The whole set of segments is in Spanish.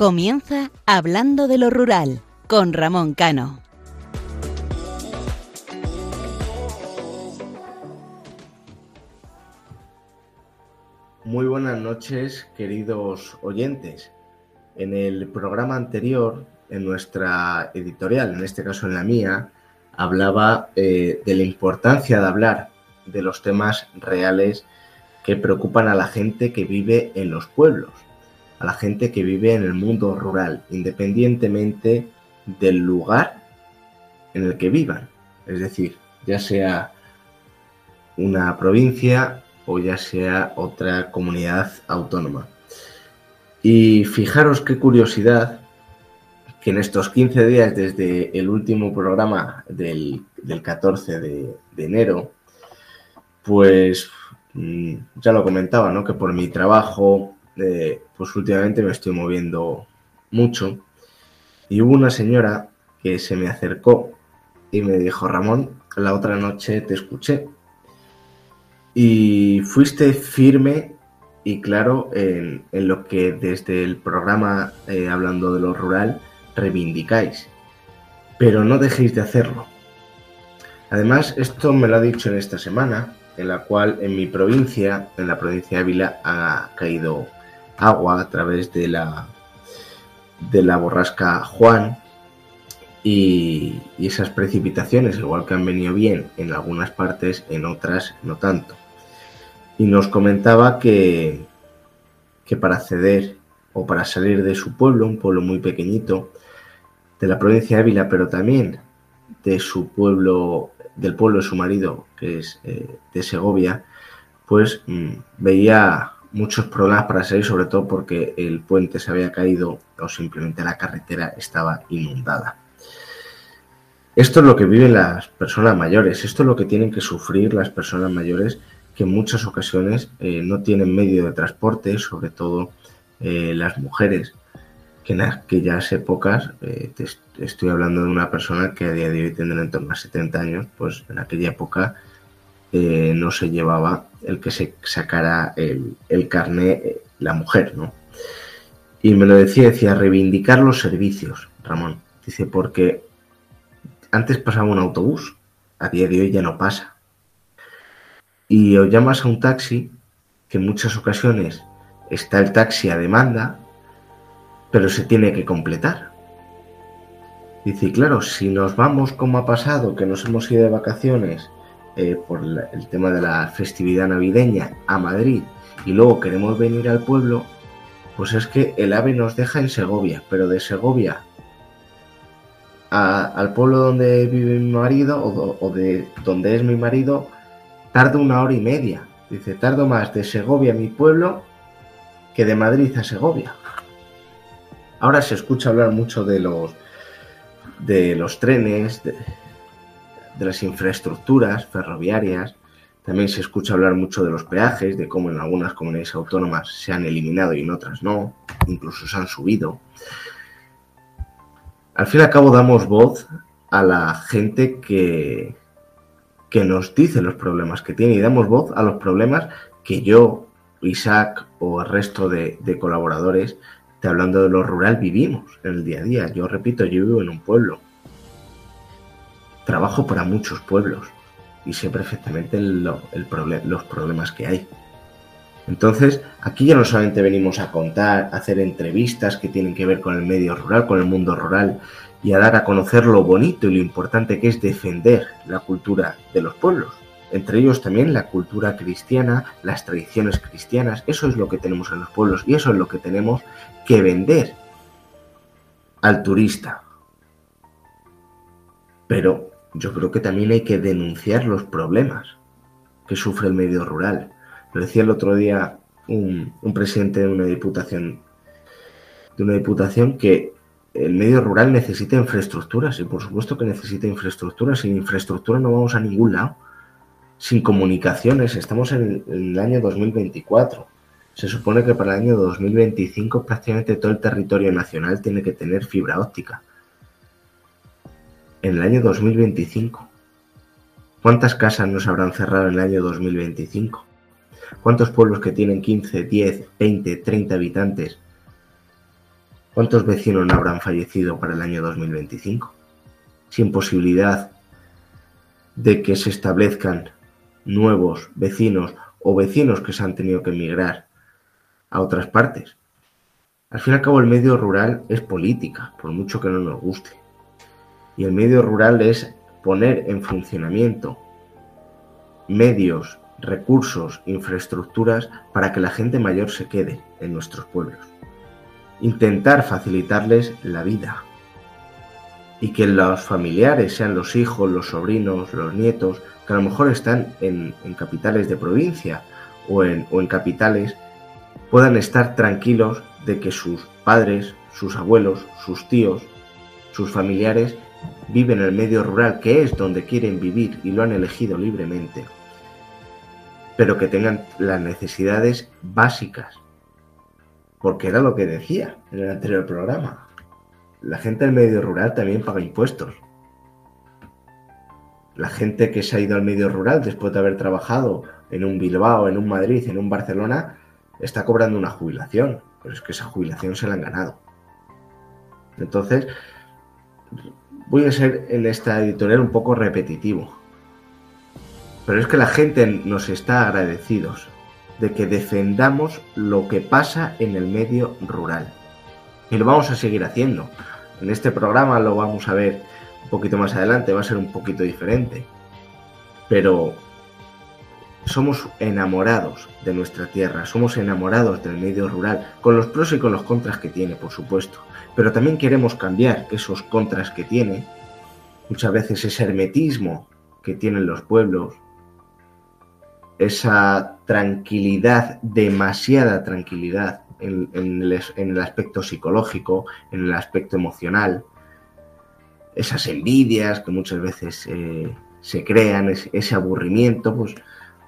Comienza Hablando de lo Rural con Ramón Cano. Muy buenas noches, queridos oyentes. En el programa anterior, en nuestra editorial, en este caso en la mía, hablaba eh, de la importancia de hablar de los temas reales que preocupan a la gente que vive en los pueblos a la gente que vive en el mundo rural, independientemente del lugar en el que vivan. Es decir, ya sea una provincia o ya sea otra comunidad autónoma. Y fijaros qué curiosidad que en estos 15 días desde el último programa del, 14 de, de, enero, pues mm, ya lo comentaba, ¿no? Que por mi trabajo pues últimamente me estoy moviendo mucho. Y hubo una señora que se me acercó y me dijo, Ramón, la otra noche te escuché. Y fuiste firme y claro en, lo que desde el programa eh, Hablando de lo Rural reivindicáis. Pero no dejéis de hacerlo. Además, esto me lo ha dicho en esta semana, en la cual en mi provincia, en la provincia de Ávila, ha caído agua a través de la, de la borrasca Juan y, esas precipitaciones, igual que han venido bien en algunas partes, en otras no tanto. Y nos comentaba que, que para acceder o para salir de su pueblo, un pueblo muy pequeñito, de la provincia de Ávila, pero también de su pueblo, del pueblo de su marido, que es eh, de Segovia, pues mm, veía muchos problemas para salir, sobre todo porque el puente se había caído o simplemente la carretera estaba inundada. Esto es lo que viven las personas mayores, esto es lo que tienen que sufrir las personas mayores que en muchas ocasiones eh, no tienen medio de transporte, sobre todo eh, las mujeres, que en aquellas épocas, eh, estoy hablando de una persona que a día de hoy tendrá en torno a 70 años, pues en aquella época no se llevaba el que se sacara el, el carné eh, la mujer, ¿no? Y me lo decía, decía, reivindicar los servicios, Ramón. Dice, porque antes pasaba un autobús, a día de hoy ya no pasa. Y o llamas a un taxi, que en muchas ocasiones está el taxi a demanda, pero se tiene que completar. Dice, claro, si nos vamos como ha pasado, que nos hemos ido de vacaciones eh, por el tema de la festividad navideña a Madrid y luego queremos venir al pueblo, pues es que el AVE nos deja en Segovia, pero de Segovia al pueblo donde vive mi marido o, de donde es mi marido, tarda una hora y media. Dice, tardo más de Segovia a mi pueblo que de Madrid a Segovia. Ahora se escucha hablar mucho de los de los trenes, de las infraestructuras ferroviarias. También se escucha hablar mucho de los peajes, de cómo en algunas comunidades autónomas se han eliminado y en otras no, incluso se han subido. Al fin y al cabo damos voz a la gente que, que nos dice los problemas que tiene y damos voz a los problemas que yo, Isaac o el resto de, de colaboradores, te hablando de lo rural, vivimos en el día a día. Yo repito, yo vivo en un pueblo trabajo para muchos pueblos y sé perfectamente los problemas que hay. Entonces, aquí ya no solamente venimos a contar, a hacer entrevistas que tienen que ver con el medio rural, con el mundo rural, y a dar a conocer lo bonito y lo importante que es defender la cultura de los pueblos. Entre ellos también la cultura cristiana, las tradiciones cristianas. Eso es lo que tenemos en los pueblos y eso es lo que tenemos que vender al turista. Pero yo creo que también hay que denunciar los problemas que sufre el medio rural. Lo decía el otro día un, presidente de una diputación, de una diputación que el medio rural necesita infraestructuras y por supuesto que necesita infraestructuras. Sin infraestructura no vamos a ningún lado. Sin comunicaciones, estamos en el año 2024. Se supone que para el año 2025 prácticamente todo el territorio nacional tiene que tener fibra óptica en el año 2025. ¿Cuántas casas nos habrán cerrado en el año 2025? ¿Cuántos pueblos que tienen 15, 10, 20, 30 habitantes ¿Cuántos vecinos no habrán fallecido para el año 2025? Sin posibilidad de que se establezcan nuevos vecinos o vecinos que se han tenido que emigrar a otras partes. Al fin y al cabo el medio rural es política, por mucho que no nos guste. Y el medio rural es poner en funcionamiento medios, recursos, infraestructuras para que la gente mayor se quede en nuestros pueblos. Intentar facilitarles la vida. Y que los familiares, sean los hijos, los sobrinos, los nietos, que a lo mejor están en, capitales de provincia o en, o en capitales, puedan estar tranquilos de que sus padres, sus abuelos, sus tíos, sus familiares viven en el medio rural, que es donde quieren vivir y lo han elegido libremente, pero que tengan las necesidades básicas, porque era lo que decía en el anterior programa. La gente del medio rural también paga impuestos. La gente que se ha ido al medio rural después de haber trabajado en un Bilbao, en un Madrid, en un Barcelona, está cobrando una jubilación, pero es que esa jubilación se la han ganado. Entonces, voy a ser en esta editorial un poco repetitivo, pero es que la gente nos está agradecidos de que defendamos lo que pasa en el medio rural. Y lo vamos a seguir haciendo. En este programa lo vamos a ver un poquito más adelante, va a ser un poquito diferente. Pero somos enamorados de nuestra tierra, somos enamorados del medio rural, con los pros y con los contras que tiene, por supuesto. Pero también queremos cambiar esos contras que tiene, muchas veces ese hermetismo que tienen los pueblos, esa tranquilidad, demasiada tranquilidad en, el, aspecto psicológico, en el aspecto emocional, esas envidias que muchas veces eh, se crean, ese aburrimiento, pues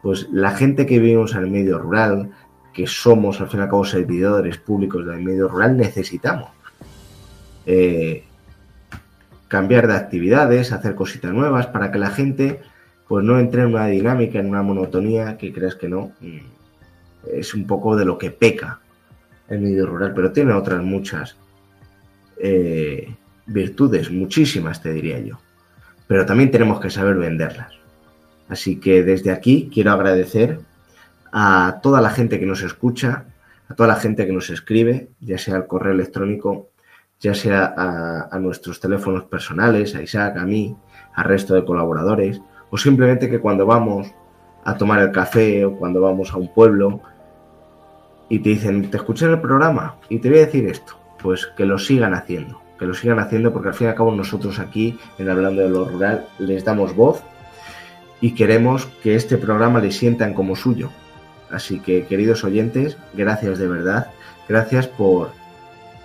pues la gente que vivimos en el medio rural, que somos al fin y al cabo servidores públicos del medio rural, necesitamos eh, cambiar de actividades, hacer cositas nuevas para que la gente pues no entre en una dinámica, en una monotonía que creas que no. Mm, es un poco de lo que peca el medio rural, pero tiene otras muchas eh, virtudes, muchísimas te diría yo. Pero también tenemos que saber venderlas. Así que desde aquí quiero agradecer a toda la gente que nos escucha, a toda la gente que nos escribe, ya sea al correo electrónico, ya sea a, nuestros teléfonos personales, a Isaac, a mí, al resto de colaboradores, o simplemente que cuando vamos a tomar el café o cuando vamos a un pueblo y te dicen, te escuché en el programa y te voy a decir esto, pues que lo sigan haciendo, que lo sigan haciendo porque al fin y al cabo nosotros aquí, en Hablando de lo Rural, les damos voz y queremos que este programa le sientan como suyo. Así que, queridos oyentes, gracias de verdad. Gracias por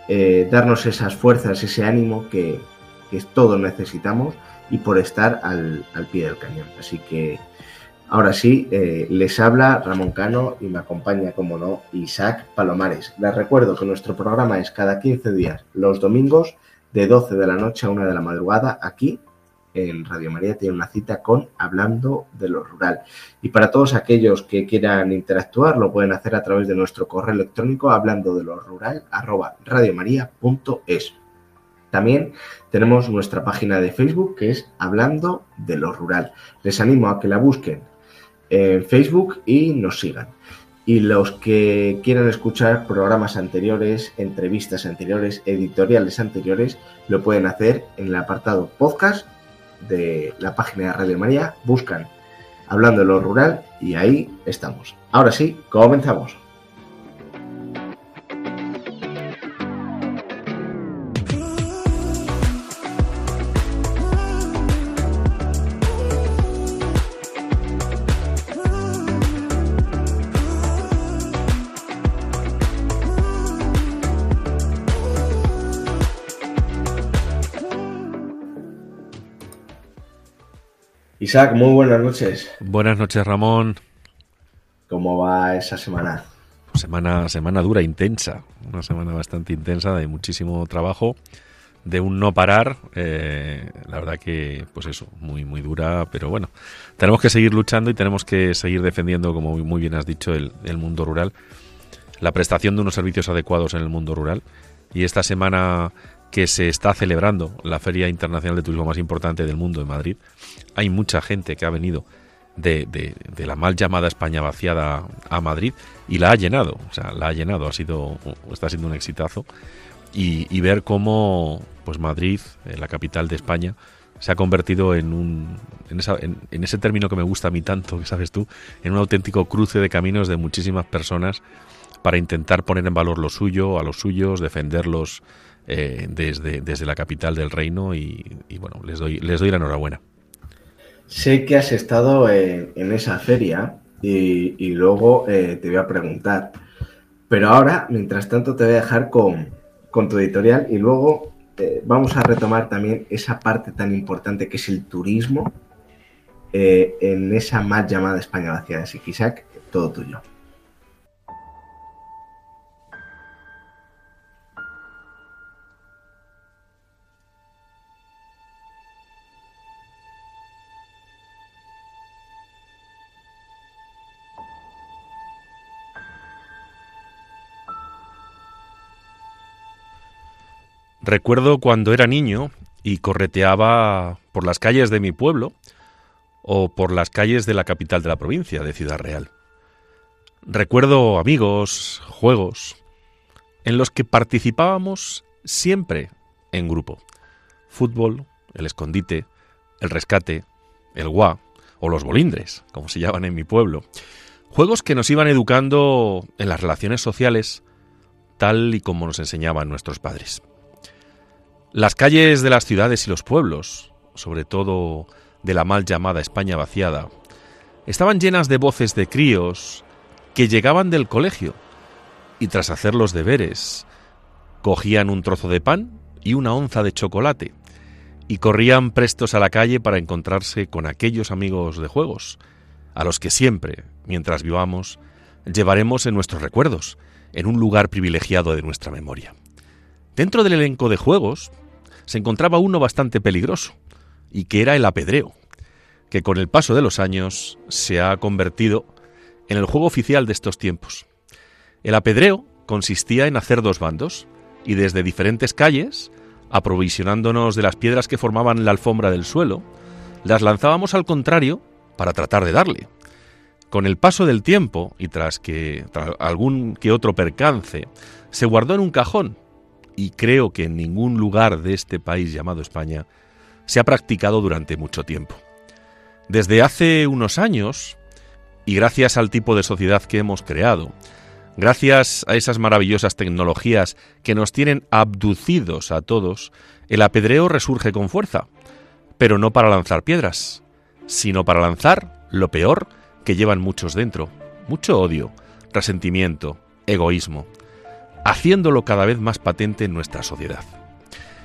eh, darnos esas fuerzas, ese ánimo que, todos necesitamos y por estar al, pie del cañón. Así que, ahora sí, eh, les habla Ramón Cano y me acompaña, como no, Isaac Palomares. Les recuerdo que nuestro programa es cada 15 días, los domingos, de 12 de la noche a 1 de la madrugada, aquí en Radio María tiene una cita con Hablando de lo Rural. Y para todos aquellos que quieran interactuar, lo pueden hacer a través de nuestro correo electrónico hablando de lo rural arroba radiomaria.es. También tenemos nuestra página de Facebook que es Hablando de lo Rural. Les animo a que la busquen en Facebook y nos sigan. Y los que quieran escuchar programas anteriores, entrevistas anteriores, editoriales anteriores, lo pueden hacer en el apartado podcast de la página de Radio María, buscan Hablando de lo Rural y ahí estamos. Ahora sí, comenzamos. Isaac, muy buenas noches. Buenas noches, Ramón. ¿Cómo va esa semana? Semana, semana dura, intensa. Una semana bastante intensa, de muchísimo trabajo, de un no parar. Eh, la verdad que, pues eso, muy, muy dura, pero bueno, tenemos que seguir luchando y tenemos que seguir defendiendo, como muy bien has dicho, el, el mundo rural, la prestación de unos servicios adecuados en el mundo rural y esta semana que se está celebrando la Feria Internacional de Turismo más importante del mundo en Madrid, hay mucha gente que ha venido de, de, la mal llamada España vaciada a Madrid y la ha llenado, o sea, la ha llenado, ha sido, está siendo un exitazo. Y, ver cómo pues Madrid, eh, la capital de España, se ha convertido en un en, ese término que me gusta a mí tanto, que sabes tú, en un auténtico cruce de caminos de muchísimas personas para intentar poner en valor lo suyo, a los suyos, defenderlos eh, desde, desde la capital del reino y, bueno, les doy, les doy la enhorabuena. Sé que has estado en, esa feria y, luego eh, te voy a preguntar, pero ahora, mientras tanto, te voy a dejar con, con tu editorial y luego eh, vamos a retomar también esa parte tan importante que es el turismo en esa mal llamada España vacía. Así que Isaac, todo tuyo. Recuerdo cuando era niño y correteaba por las calles de mi pueblo o por las calles de la capital de la provincia, de Ciudad Real. Recuerdo amigos, juegos, en los que participábamos siempre en grupo. Fútbol, el escondite, el rescate, el guá o los bolindres, como se llaman en mi pueblo. Juegos que nos iban educando en las relaciones sociales tal y como nos enseñaban nuestros padres. Las calles de las ciudades y los pueblos, sobre todo de la mal llamada España vaciada, estaban llenas de voces de críos que llegaban del colegio y tras hacer los deberes cogían un trozo de pan y una onza de chocolate y corrían prestos a la calle para encontrarse con aquellos amigos de juegos, a los que siempre, mientras vivamos, llevaremos en nuestros recuerdos, en un lugar privilegiado de nuestra memoria. Dentro del elenco de juegos se encontraba uno bastante peligroso, y que era el apedreo, que con el paso de los años se ha convertido en el juego oficial de estos tiempos. El apedreo consistía en hacer dos bandos, y desde diferentes calles, aprovisionándonos de las piedras que formaban la alfombra del suelo, las lanzábamos al contrario para tratar de darle. Con el paso del tiempo, y tras que tras algún que otro percance, se guardó en un cajón y creo que en ningún lugar de este país llamado España se ha practicado durante mucho tiempo. Desde hace unos años, y gracias al tipo de sociedad que hemos creado, gracias a esas maravillosas tecnologías que nos tienen abducidos a todos, el apedreo resurge con fuerza, pero no para lanzar piedras, sino para lanzar lo peor que llevan muchos dentro, mucho odio, resentimiento, egoísmo haciéndolo cada vez más patente en nuestra sociedad.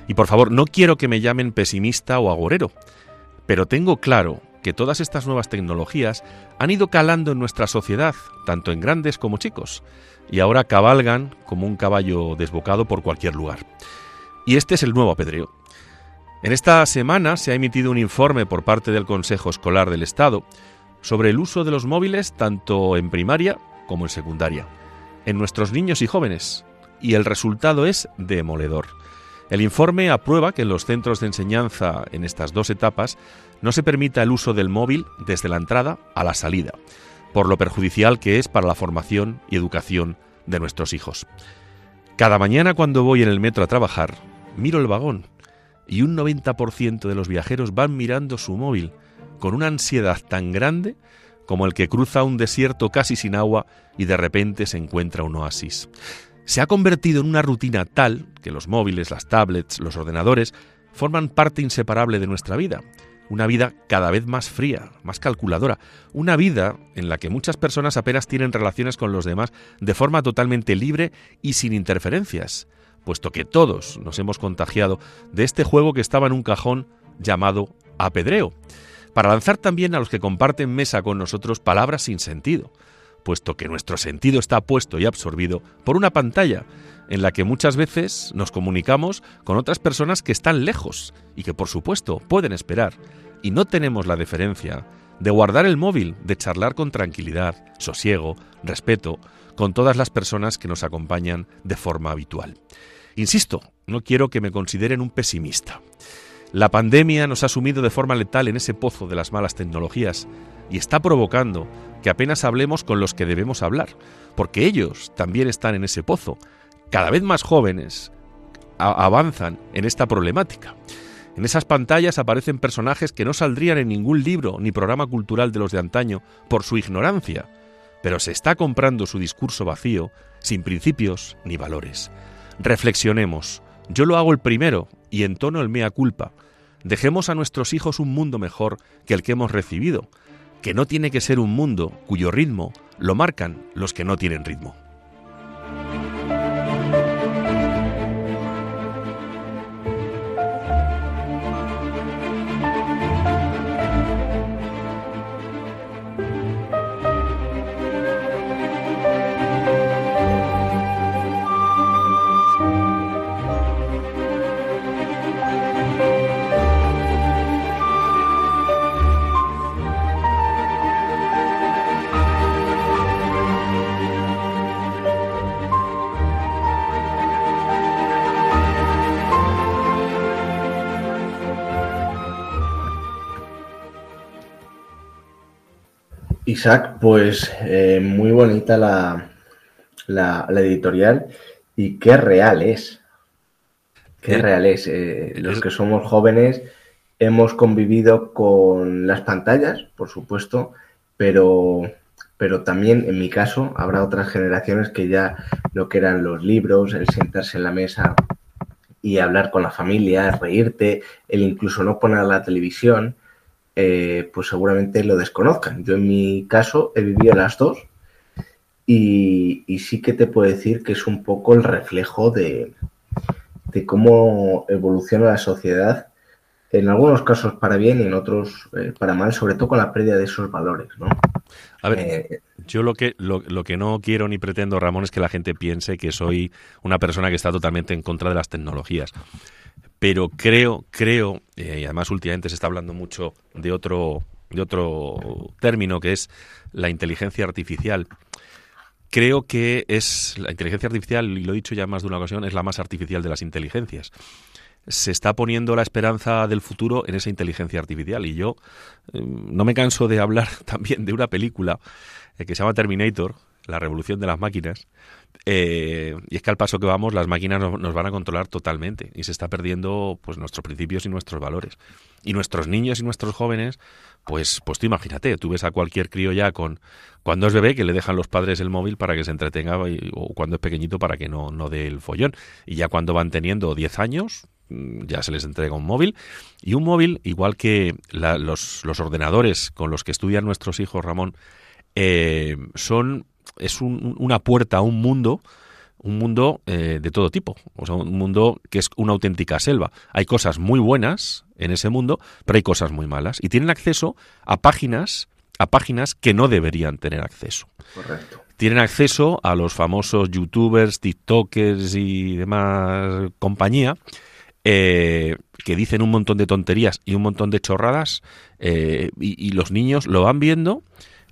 Y por favor, no quiero que me llamen pesimista o agorero, pero tengo claro que todas estas nuevas tecnologías han ido calando en nuestra sociedad, tanto en grandes como chicos, y ahora cabalgan como un caballo desbocado por cualquier lugar. Y este es el nuevo apedreo. En esta semana se ha emitido un informe por parte del Consejo Escolar del Estado sobre el uso de los móviles tanto en primaria como en secundaria, en nuestros niños y jóvenes, y el resultado es demoledor. El informe aprueba que en los centros de enseñanza en estas dos etapas no se permita el uso del móvil desde la entrada a la salida, por lo perjudicial que es para la formación y educación de nuestros hijos. Cada mañana cuando voy en el metro a trabajar, miro el vagón y un 90% de los viajeros van mirando su móvil con una ansiedad tan grande como el que cruza un desierto casi sin agua y de repente se encuentra un oasis se ha convertido en una rutina tal que los móviles, las tablets, los ordenadores forman parte inseparable de nuestra vida. Una vida cada vez más fría, más calculadora. Una vida en la que muchas personas apenas tienen relaciones con los demás de forma totalmente libre y sin interferencias, puesto que todos nos hemos contagiado de este juego que estaba en un cajón llamado apedreo, para lanzar también a los que comparten mesa con nosotros palabras sin sentido, puesto que nuestro sentido está puesto y absorbido por una pantalla en la que muchas veces nos comunicamos con otras personas que están lejos y que por supuesto pueden esperar, y no tenemos la deferencia de guardar el móvil, de charlar con tranquilidad, sosiego, respeto, con todas las personas que nos acompañan de forma habitual. Insisto, no quiero que me consideren un pesimista. La pandemia nos ha sumido de forma letal en ese pozo de las malas tecnologías y está provocando que apenas hablemos con los que debemos hablar, porque ellos también están en ese pozo. Cada vez más jóvenes avanzan en esta problemática. En esas pantallas aparecen personajes que no saldrían en ningún libro ni programa cultural de los de antaño por su ignorancia, pero se está comprando su discurso vacío, sin principios ni valores. Reflexionemos. Yo lo hago el primero y entono el mea culpa. Dejemos a nuestros hijos un mundo mejor que el que hemos recibido, que no tiene que ser un mundo cuyo ritmo lo marcan los que no tienen ritmo. Isaac, pues eh, muy bonita la, la, editorial y qué real es. Qué real es. Eh, los que somos jóvenes hemos convivido con las pantallas, por supuesto, pero, pero también en mi caso habrá otras generaciones que ya lo que eran los libros, el sentarse en la mesa y hablar con la familia, reírte, el incluso no poner la televisión, eh, pues seguramente lo desconozcan. Yo en mi caso he vivido las dos y, sí que te puedo decir que es un poco el reflejo de, cómo evoluciona la sociedad, en algunos casos para bien y en otros eh, para mal, sobre todo con la pérdida de esos valores. ¿no? A ver, eh, yo lo que, lo, lo, que no quiero ni pretendo, Ramón, es que la gente piense que soy una persona que está totalmente en contra de las tecnologías pero creo, creo, eh, y además últimamente se está hablando mucho de otro, de otro término que es la inteligencia artificial. Creo que es la inteligencia artificial, y lo he dicho ya más de una ocasión, es la más artificial de las inteligencias. Se está poniendo la esperanza del futuro en esa inteligencia artificial. Y yo eh, no me canso de hablar también de una película eh, que se llama Terminator, la revolución de las máquinas, eh, y es que al paso que vamos, las máquinas nos, van a controlar totalmente y se está perdiendo pues nuestros principios y nuestros valores. Y nuestros niños y nuestros jóvenes, pues, pues tú imagínate, tú ves a cualquier crío ya con cuando es bebé que le dejan los padres el móvil para que se entretenga o cuando es pequeñito para que no, no dé el follón. Y ya cuando van teniendo 10 años, mm, ya se les entrega un móvil. Y un móvil, igual que los, los ordenadores con los que estudian nuestros hijos, Ramón, eh, son es una puerta a un mundo, un mundo eh, de todo tipo, o sea, un mundo que es una auténtica selva. Hay cosas muy buenas en ese mundo, pero hay cosas muy malas y tienen acceso a páginas a páginas que no deberían tener acceso. Correcto. Tienen acceso a los famosos youtubers, tiktokers y demás compañía eh, que dicen un montón de tonterías y un montón de chorradas eh, y, los niños lo van viendo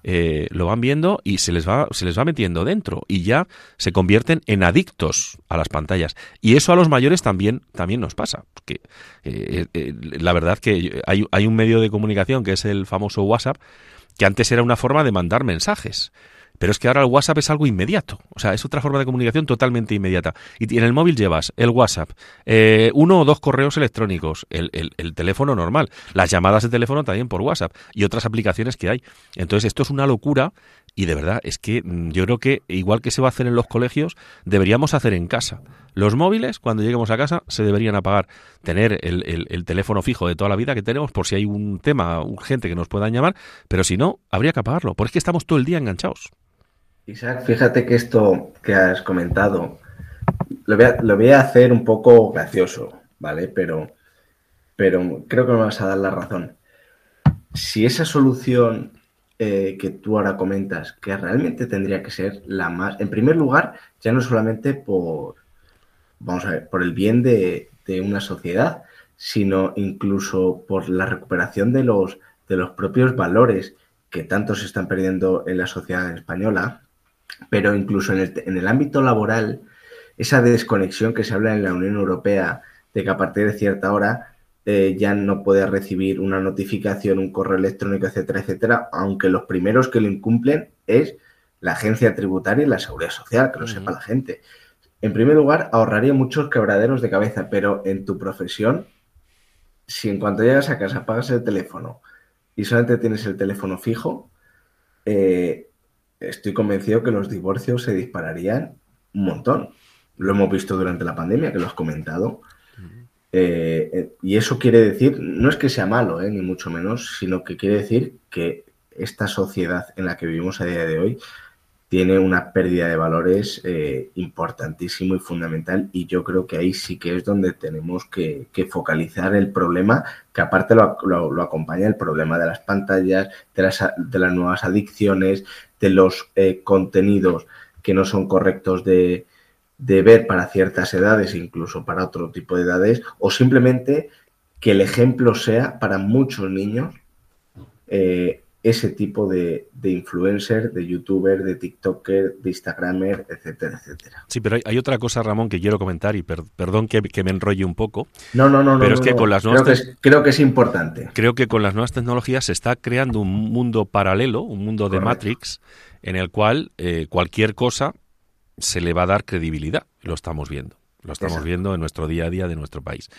eh, lo van viendo y se les va se les va metiendo dentro y ya se convierten en adictos a las pantallas. Y eso a los mayores también también nos pasa porque eh, eh, la verdad que hay, hay un medio de comunicación que es el famoso WhatsApp que antes era una forma de mandar mensajes pero es que ahora el WhatsApp es algo inmediato. O sea, es otra forma de comunicación totalmente inmediata. Y en el móvil llevas el WhatsApp, eh, uno o dos correos electrónicos, el, el, teléfono normal, las llamadas de teléfono también por WhatsApp y otras aplicaciones que hay. Entonces, esto es una locura y de verdad es que mm, yo creo que igual que se va a hacer en los colegios, deberíamos hacer en casa. Los móviles, cuando lleguemos a casa, se deberían apagar. Tener el, el, el, teléfono fijo de toda la vida que tenemos por si hay un tema urgente que nos puedan llamar, pero si no, habría que apagarlo, porque es que estamos todo el día enganchados. Isaac, fíjate que esto que has comentado lo voy a, hacer un poco gracioso, ¿vale? Pero, pero creo que me vas a dar la razón. Si esa solución eh, que tú ahora comentas, que realmente tendría que ser la más, en primer lugar, ya no solamente por, vamos a ver, por el bien de, una sociedad, sino incluso por la recuperación de los, de los propios valores que tanto se están perdiendo en la sociedad española, pero incluso en el, en el ámbito laboral, esa desconexión que se habla en la Unión Europea de que a partir de cierta hora eh, ya no puede recibir una notificación, un correo electrónico, etcétera, etcétera, aunque los primeros que lo incumplen es la agencia tributaria y la seguridad social, que lo sepa la gente. En primer lugar, ahorraría muchos quebraderos de cabeza, pero en tu profesión, si en cuanto llegas a casa apagas el teléfono y solamente tienes el teléfono fijo, eh, estoy convencido que los divorcios se dispararían un montón. Lo hemos visto durante la pandemia, que lo has comentado. Eh, eh, y eso quiere decir, no es que sea malo, ni mucho menos, sino que quiere decir que esta sociedad en la que vivimos a día de hoy tiene una pérdida de valores eh, importantísimo y fundamental y yo creo que ahí sí que es donde tenemos que, focalizar el problema, que aparte lo, acompaña el problema de las pantallas, de las, de las nuevas adicciones, de los eh, contenidos que no son correctos de, ver para ciertas edades, incluso para otro tipo de edades, o simplemente que el ejemplo sea para muchos niños eh, ese tipo de, influencer, de youtuber, de tiktoker, de instagramer, etcétera, etcétera. Sí, pero hay, otra cosa, Ramón, que quiero comentar y perdón que, me enrolle un poco. No, no, no. Pero es que con las nuevas... Creo que es, creo que es, importante. Creo que con las nuevas tecnologías se está creando un mundo paralelo, un mundo de Matrix, en el cual eh, cualquier cosa se le va a dar credibilidad. Lo estamos viendo. Lo estamos viendo en nuestro día a día de nuestro país.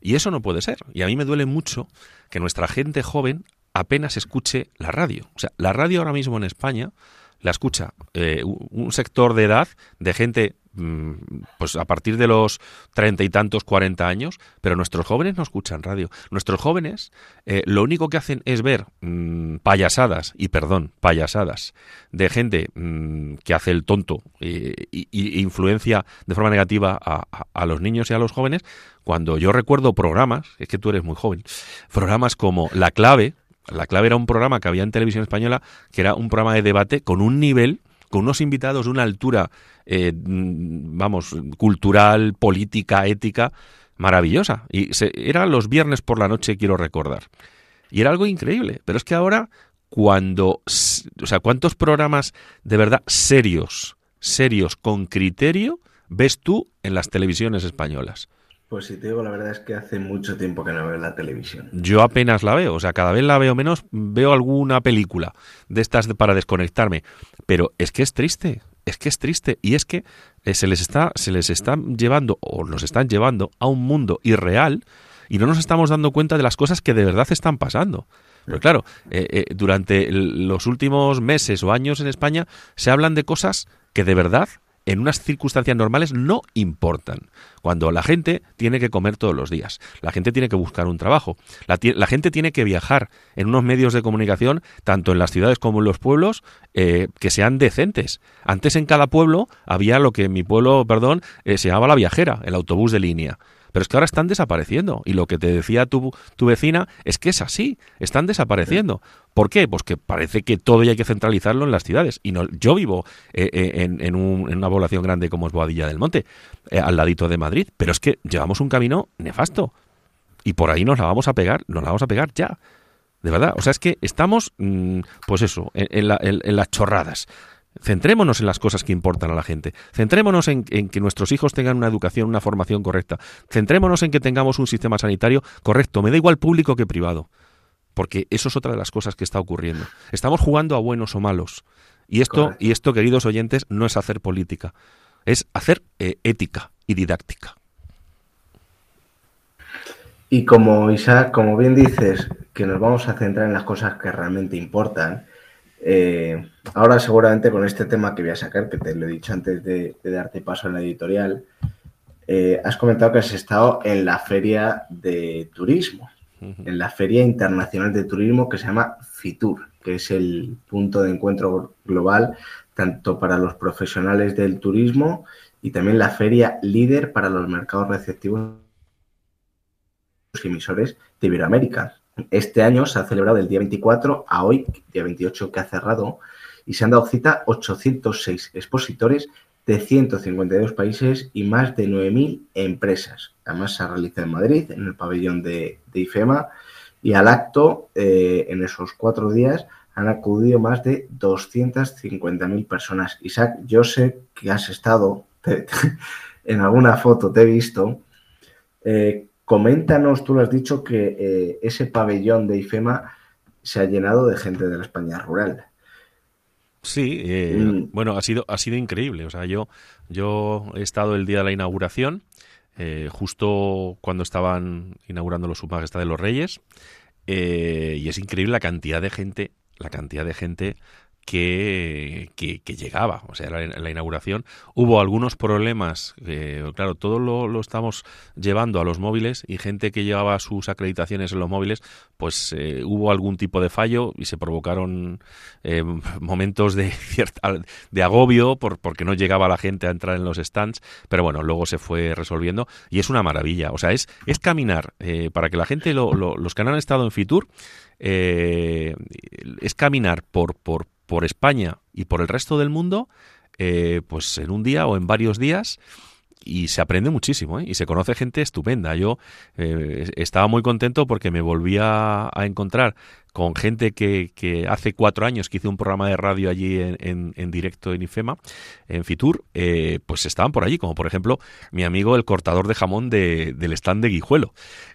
Y eso no puede ser. Y a mí me duele mucho que nuestra gente joven apenas escuche la radio. O sea, la radio ahora mismo en España la escucha eh, un sector de edad de gente mm, pues a partir de los treinta y tantos, cuarenta años, pero nuestros jóvenes no escuchan radio. Nuestros jóvenes eh, lo único que hacen es ver mm, payasadas, y perdón, payasadas, de gente mm, que hace el tonto e influencia de forma negativa a, a, los niños y a los jóvenes, cuando yo recuerdo programas, es que tú eres muy joven, programas como La Clave, la clave era un programa que había en televisión española, que era un programa de debate con un nivel, con unos invitados de una altura, eh, vamos, cultural, política, ética, maravillosa. Y se, era los viernes por la noche, quiero recordar. Y era algo increíble. Pero es que ahora, cuando, o sea, ¿cuántos programas de verdad serios, serios, con criterio, ves tú en las televisiones españolas? Pues si te digo, la verdad es que hace mucho tiempo que no veo la televisión. Yo apenas la veo, o sea, cada vez la veo menos, veo alguna película de estas para desconectarme, pero es que es triste, es que es triste y es que eh, se les está se les están llevando o nos están llevando a un mundo irreal y no nos estamos dando cuenta de las cosas que de verdad están pasando. Pero claro, eh, eh, durante los últimos meses o años en España se hablan de cosas que de verdad en unas circunstancias normales no importan. Cuando la gente tiene que comer todos los días, la gente tiene que buscar un trabajo, la, gente tiene que viajar en unos medios de comunicación, tanto en las ciudades como en los pueblos, eh, que sean decentes. Antes en cada pueblo había lo que en mi pueblo, perdón, eh, se llamaba la viajera, el autobús de línea. Pero es que ahora están desapareciendo. Y lo que te decía tu, tu vecina es que es así. Están desapareciendo. ¿Por qué? Pues que parece que todo ya hay que centralizarlo en las ciudades. Y no, yo vivo eh, eh, en, en, una población grande como es Boadilla del Monte, eh, al ladito de Madrid. Pero es que llevamos un camino nefasto. Y por ahí nos la vamos a pegar, nos la vamos a pegar ya. De verdad. O sea, es que estamos, mm, pues eso, en las chorradas. Centrémonos en las cosas que importan a la gente. Centrémonos en, que nuestros hijos tengan una educación, una formación correcta. Centrémonos en que tengamos un sistema sanitario correcto. Me da igual público que privado. Porque eso es otra de las cosas que está ocurriendo. Estamos jugando a buenos o malos. Y esto, y esto queridos oyentes, no es hacer política. Es hacer eh, ética y didáctica. Y como Isaac, como bien dices, que nos vamos a centrar en las cosas que realmente importan, eh, ahora seguramente con este tema que voy a sacar, que te lo he dicho antes de, darte paso en la editorial, eh, has comentado que has estado en la feria de turismo, en la feria internacional de turismo que se llama FITUR, que es el punto de encuentro global tanto para los profesionales del turismo y también la feria líder para los mercados receptivos emisores de Iberoamérica. Este año se ha celebrado el día 24 a hoy, día 28 que ha cerrado, y se han dado cita 806 expositores de 152 países y más de 9.000 empresas. Además se realiza en Madrid, en el pabellón de, IFEMA, y al acto, eh, en esos cuatro días, han acudido más de 250.000 personas. Isaac, yo sé que has estado, en alguna foto te he visto. Eh, coméntanos, tú lo has dicho, que eh, ese pabellón de IFEMA se ha llenado de gente de la España rural. Sí, eh, mm. bueno, ha sido, ha sido increíble. O sea, yo, yo he estado el día de la inauguración, justo cuando estaban inaugurando los Su de los Reyes, y es increíble la cantidad de gente, la cantidad de gente que, que, llegaba. O sea, la, la inauguración hubo algunos problemas. claro, todo lo, estamos llevando a los móviles y gente que llevaba sus acreditaciones en los móviles, pues eh, hubo algún tipo de fallo y se provocaron eh, momentos de, cierta, de agobio por, porque no llegaba la gente a entrar en los stands. Pero bueno, luego se fue resolviendo y es una maravilla. O sea, es, es caminar eh, para que la gente, lo, los que han estado en Fitur, es caminar por, por, por España y por el resto del mundo, eh, pues en un día o en varios días y se aprende muchísimo ¿eh? y se conoce gente estupenda. Yo eh, estaba muy contento porque me volví a, encontrar con gente que, hace cuatro años que hice un programa de radio allí en, en, directo en IFEMA, en Fitur, pues estaban por allí, como por ejemplo mi amigo el cortador de jamón de, del stand de Guijuelo,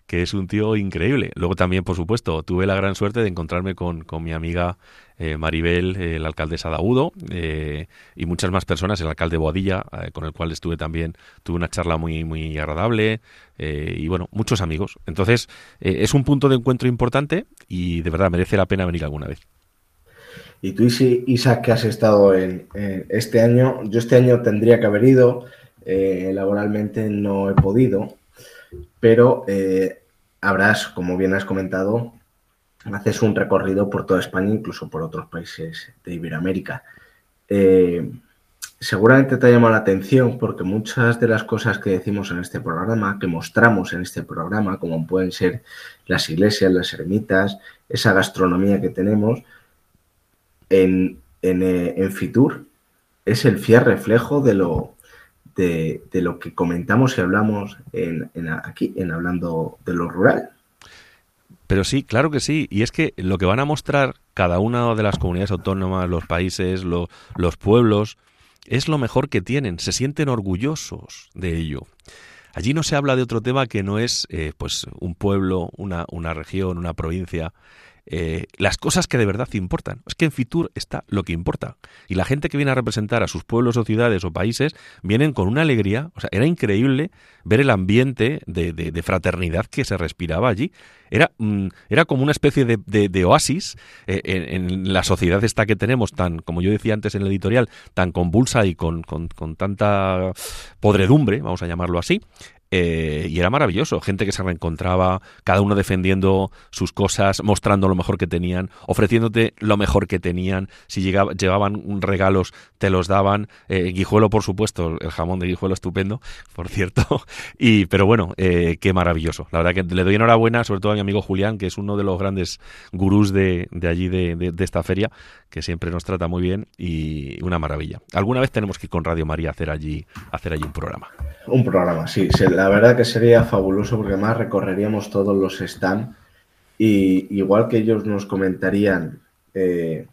que es un tío increíble. Luego también, por supuesto, tuve la gran suerte de encontrarme con, con mi amiga eh, Maribel, eh, el alcalde Sadaudo eh, y muchas más personas, el alcalde Boadilla, con el cual estuve también, tuve una charla muy, muy agradable y bueno, muchos amigos. Entonces, es un punto de encuentro importante y de verdad merece la pena venir alguna vez. Y tú, Isaac, que has estado en, este año, yo este año tendría que haber ido, laboralmente no he podido, pero habrás, como bien has comentado, haces un recorrido por toda España, incluso por otros países de Iberoamérica. Eh, seguramente te ha llamado la atención porque muchas de las cosas que decimos en este programa, que mostramos en este programa, como pueden ser las iglesias, las ermitas, esa gastronomía que tenemos, en, eh, Fitur es el fiel reflejo de lo, de, lo que comentamos y hablamos en, aquí, en hablando de lo rural. Pero sí, claro que sí. Y es que lo que van a mostrar cada una de las comunidades autónomas, los países, los pueblos, es lo mejor que tienen. Se sienten orgullosos de ello. Allí no se habla de otro tema que no es eh, pues un pueblo, una, una región, una provincia. Eh, las cosas que de verdad importan. Es que en Fitur está lo que importa. Y la gente que viene a representar a sus pueblos o ciudades o países vienen con una alegría. O sea, era increíble ver el ambiente de, fraternidad que se respiraba allí. Era, mm, era como una especie de, oasis eh, en, la sociedad esta que tenemos, tan, como yo decía antes en el editorial, tan convulsa y con, con tanta podredumbre, vamos a llamarlo así. Eh, y era maravilloso, gente que se reencontraba, cada uno defendiendo sus cosas, mostrando lo mejor que tenían, ofreciéndote lo mejor que tenían, si llevaban regalos te los daban, eh, guijuelo por supuesto, el jamón de guijuelo estupendo, por cierto, y pero bueno, eh, qué maravilloso, la verdad que le doy enhorabuena sobre todo a mi amigo Julián, que es uno de los grandes gurús de, allí, de, esta feria, que siempre nos trata muy bien y una maravilla. Alguna vez tenemos que ir con Radio María a hacer allí, hacer allí un programa. Un programa, sí. La verdad que sería fabuloso porque además recorreríamos todos los stands y igual que ellos nos comentarían eh,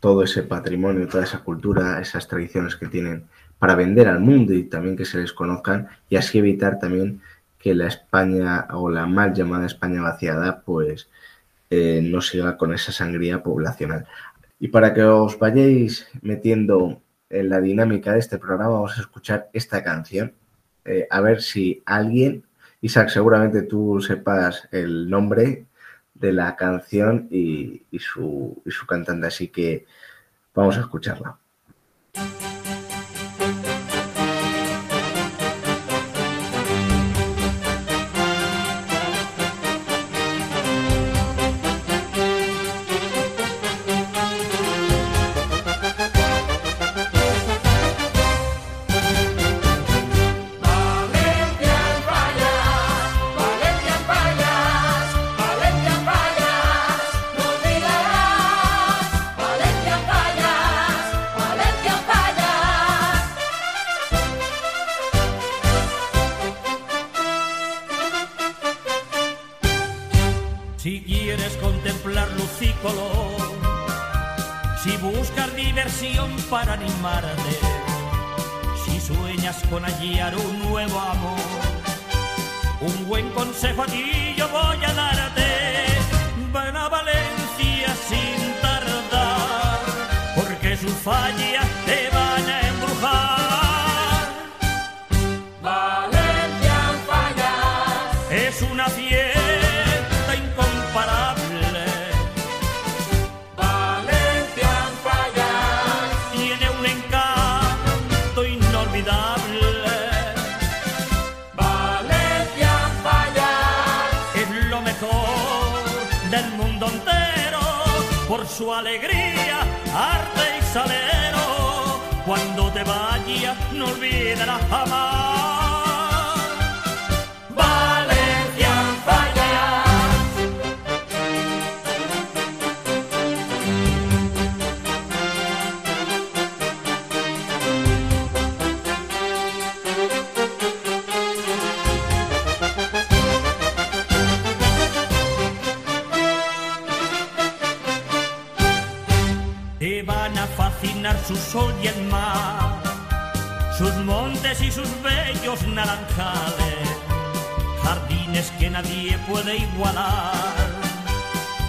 todo ese patrimonio, toda esa cultura, esas tradiciones que tienen para vender al mundo y también que se les conozcan y así evitar también que la España o la mal llamada España vaciada pues eh, no siga con esa sangría poblacional. Y para que os vayáis metiendo en la dinámica de este programa vamos a escuchar esta canción eh, a ver si alguien, Isaac, seguramente tú sepas el nombre de la canción y, su, y su cantante, así que vamos a escucharla. Diversión para animarte, Si sueñas con hallar un nuevo amor, un buen consejo a ti yo voy a darte. Ven a Valencia sin tardar, porque sus fallas su alegría, arte y salero. Cuando te vayas, no olvidarás jamás. Su sol y el mar, sus montes y sus bellos naranjales, jardines que nadie puede igualar,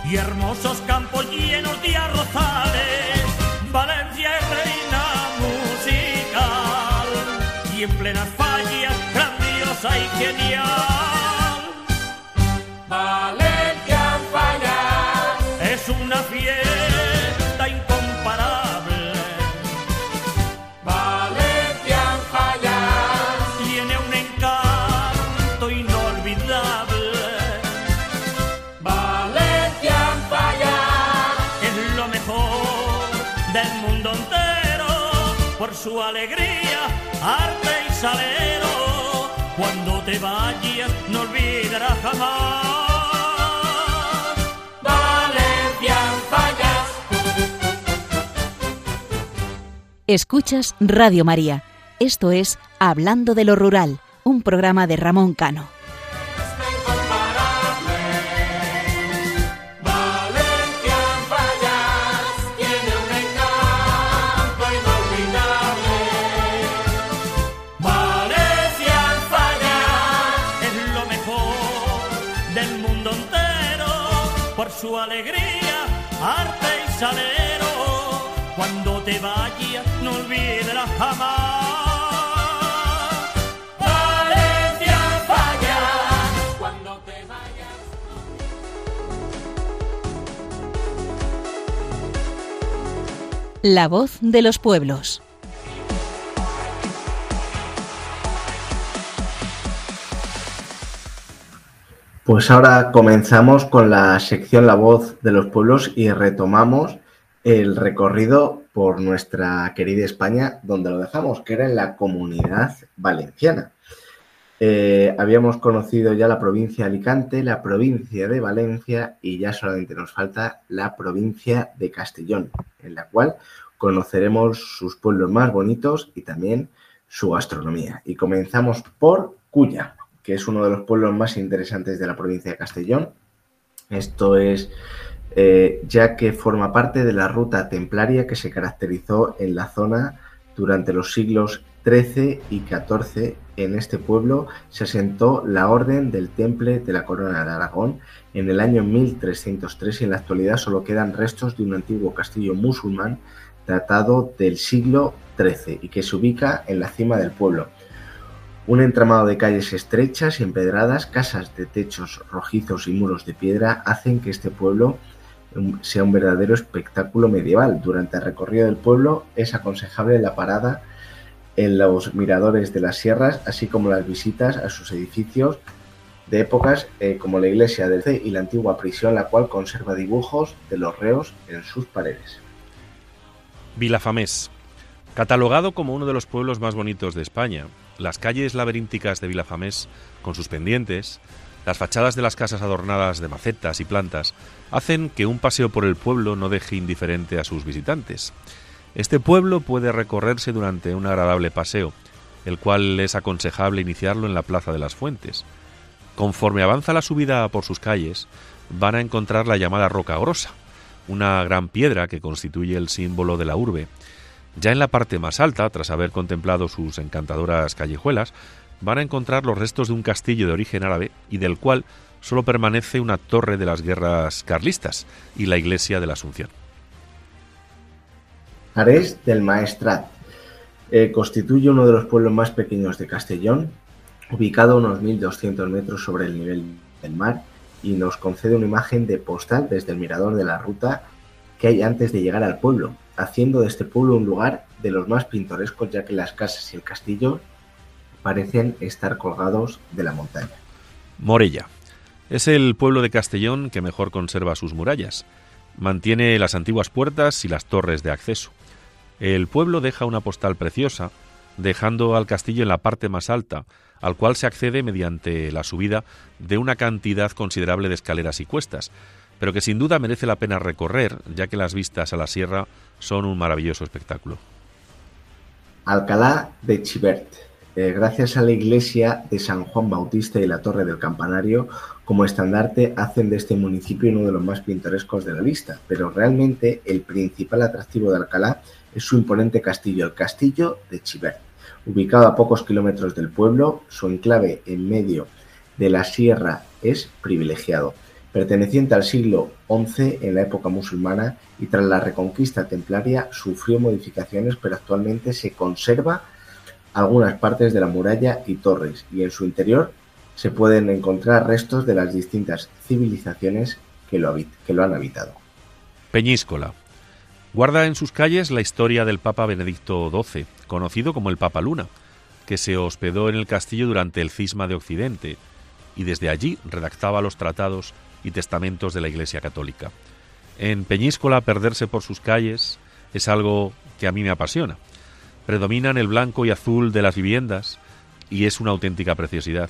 y hermosos campos llenos de arrozales. Valencia es reina musical, y en plenas fallas, grandiosa y genial. Valencia fallas. Es una fiesta su alegría, arte y salero. Cuando te vayas, no olvidarás jamás. Valencia. Escuchas Radio María. Esto es Hablando de lo Rural, un programa de Ramón Cano. Su alegría, arte y salero. Cuando te vayas, no olvidarás jamás. Valencia fallas. Cuando te vayas. La voz de los pueblos. Pues ahora comenzamos con la sección La voz de los pueblos y retomamos el recorrido por nuestra querida España, donde lo dejamos, que era en la comunidad valenciana. Eh, habíamos conocido ya la provincia de Alicante, la provincia de Valencia y ya solamente nos falta la provincia de Castellón, en la cual conoceremos sus pueblos más bonitos y también su gastronomía. Y comenzamos por Cuya, que es uno de los pueblos más interesantes de la provincia de Castellón. Esto es eh, ya que forma parte de la ruta templaria que se caracterizó en la zona durante los siglos XIII y XIV. En este pueblo se asentó la Orden del Temple de la Corona de Aragón en el año 1303 y en la actualidad solo quedan restos de un antiguo castillo musulmán datado del siglo XIII y que se ubica en la cima del pueblo. Un entramado de calles estrechas y empedradas, casas de techos rojizos y muros de piedra hacen que este pueblo um, sea un verdadero espectáculo medieval. Durante el recorrido del pueblo es aconsejable la parada en los miradores de las sierras, así como las visitas a sus edificios de épocas eh, como la iglesia del C y la antigua prisión, la cual conserva dibujos de los reos en sus paredes. Vilafamés. Catalogado como uno de los pueblos más bonitos de España, las calles laberínticas de Vilafamés, con sus pendientes, las fachadas de las casas adornadas de macetas y plantas, hacen que un paseo por el pueblo no deje indiferente a sus visitantes. Este pueblo puede recorrerse durante un agradable paseo, el cual es aconsejable iniciarlo en la Plaza de las Fuentes. Conforme avanza la subida por sus calles, van a encontrar la llamada Roca Grosa, una gran piedra que constituye el símbolo de la urbe. Ya en la parte más alta, tras haber contemplado sus encantadoras callejuelas, van a encontrar los restos de un castillo de origen árabe y del cual solo permanece una torre de las guerras carlistas y la iglesia de la Asunción. Ares del Maestrat eh, constituye uno de los pueblos más pequeños de Castellón, ubicado a unos 1.200 metros sobre el nivel del mar y nos concede una imagen de postal desde el mirador de la ruta que hay antes de llegar al pueblo, haciendo de este pueblo un lugar de los más pintorescos ya que las casas y el castillo parecen estar colgados de la montaña. Morella. Es el pueblo de Castellón que mejor conserva sus murallas. Mantiene las antiguas puertas y las torres de acceso. El pueblo deja una postal preciosa, dejando al castillo en la parte más alta, al cual se accede mediante la subida de una cantidad considerable de escaleras y cuestas, pero que sin duda merece la pena recorrer, ya que las vistas a la sierra son un maravilloso espectáculo. Alcalá de Chivert. Eh, gracias a la iglesia de San Juan Bautista y la torre del campanario, como estandarte hacen de este municipio uno de los más pintorescos de la lista, pero realmente el principal atractivo de Alcalá es su imponente castillo, el castillo de Chivert. Ubicado a pocos kilómetros del pueblo, su enclave en medio de la sierra es privilegiado. Perteneciente al siglo XI en la época musulmana y tras la reconquista templaria sufrió modificaciones, pero actualmente se conserva algunas partes de la muralla y torres, y en su interior se pueden encontrar restos de las distintas civilizaciones que lo, que lo han habitado. Peñíscola. Guarda en sus calles la historia del Papa Benedicto XII, conocido como el Papa Luna, que se hospedó en el castillo durante el cisma de Occidente y desde allí redactaba los tratados y testamentos de la Iglesia Católica. En Peñíscola perderse por sus calles es algo que a mí me apasiona. Predominan el blanco y azul de las viviendas y es una auténtica preciosidad.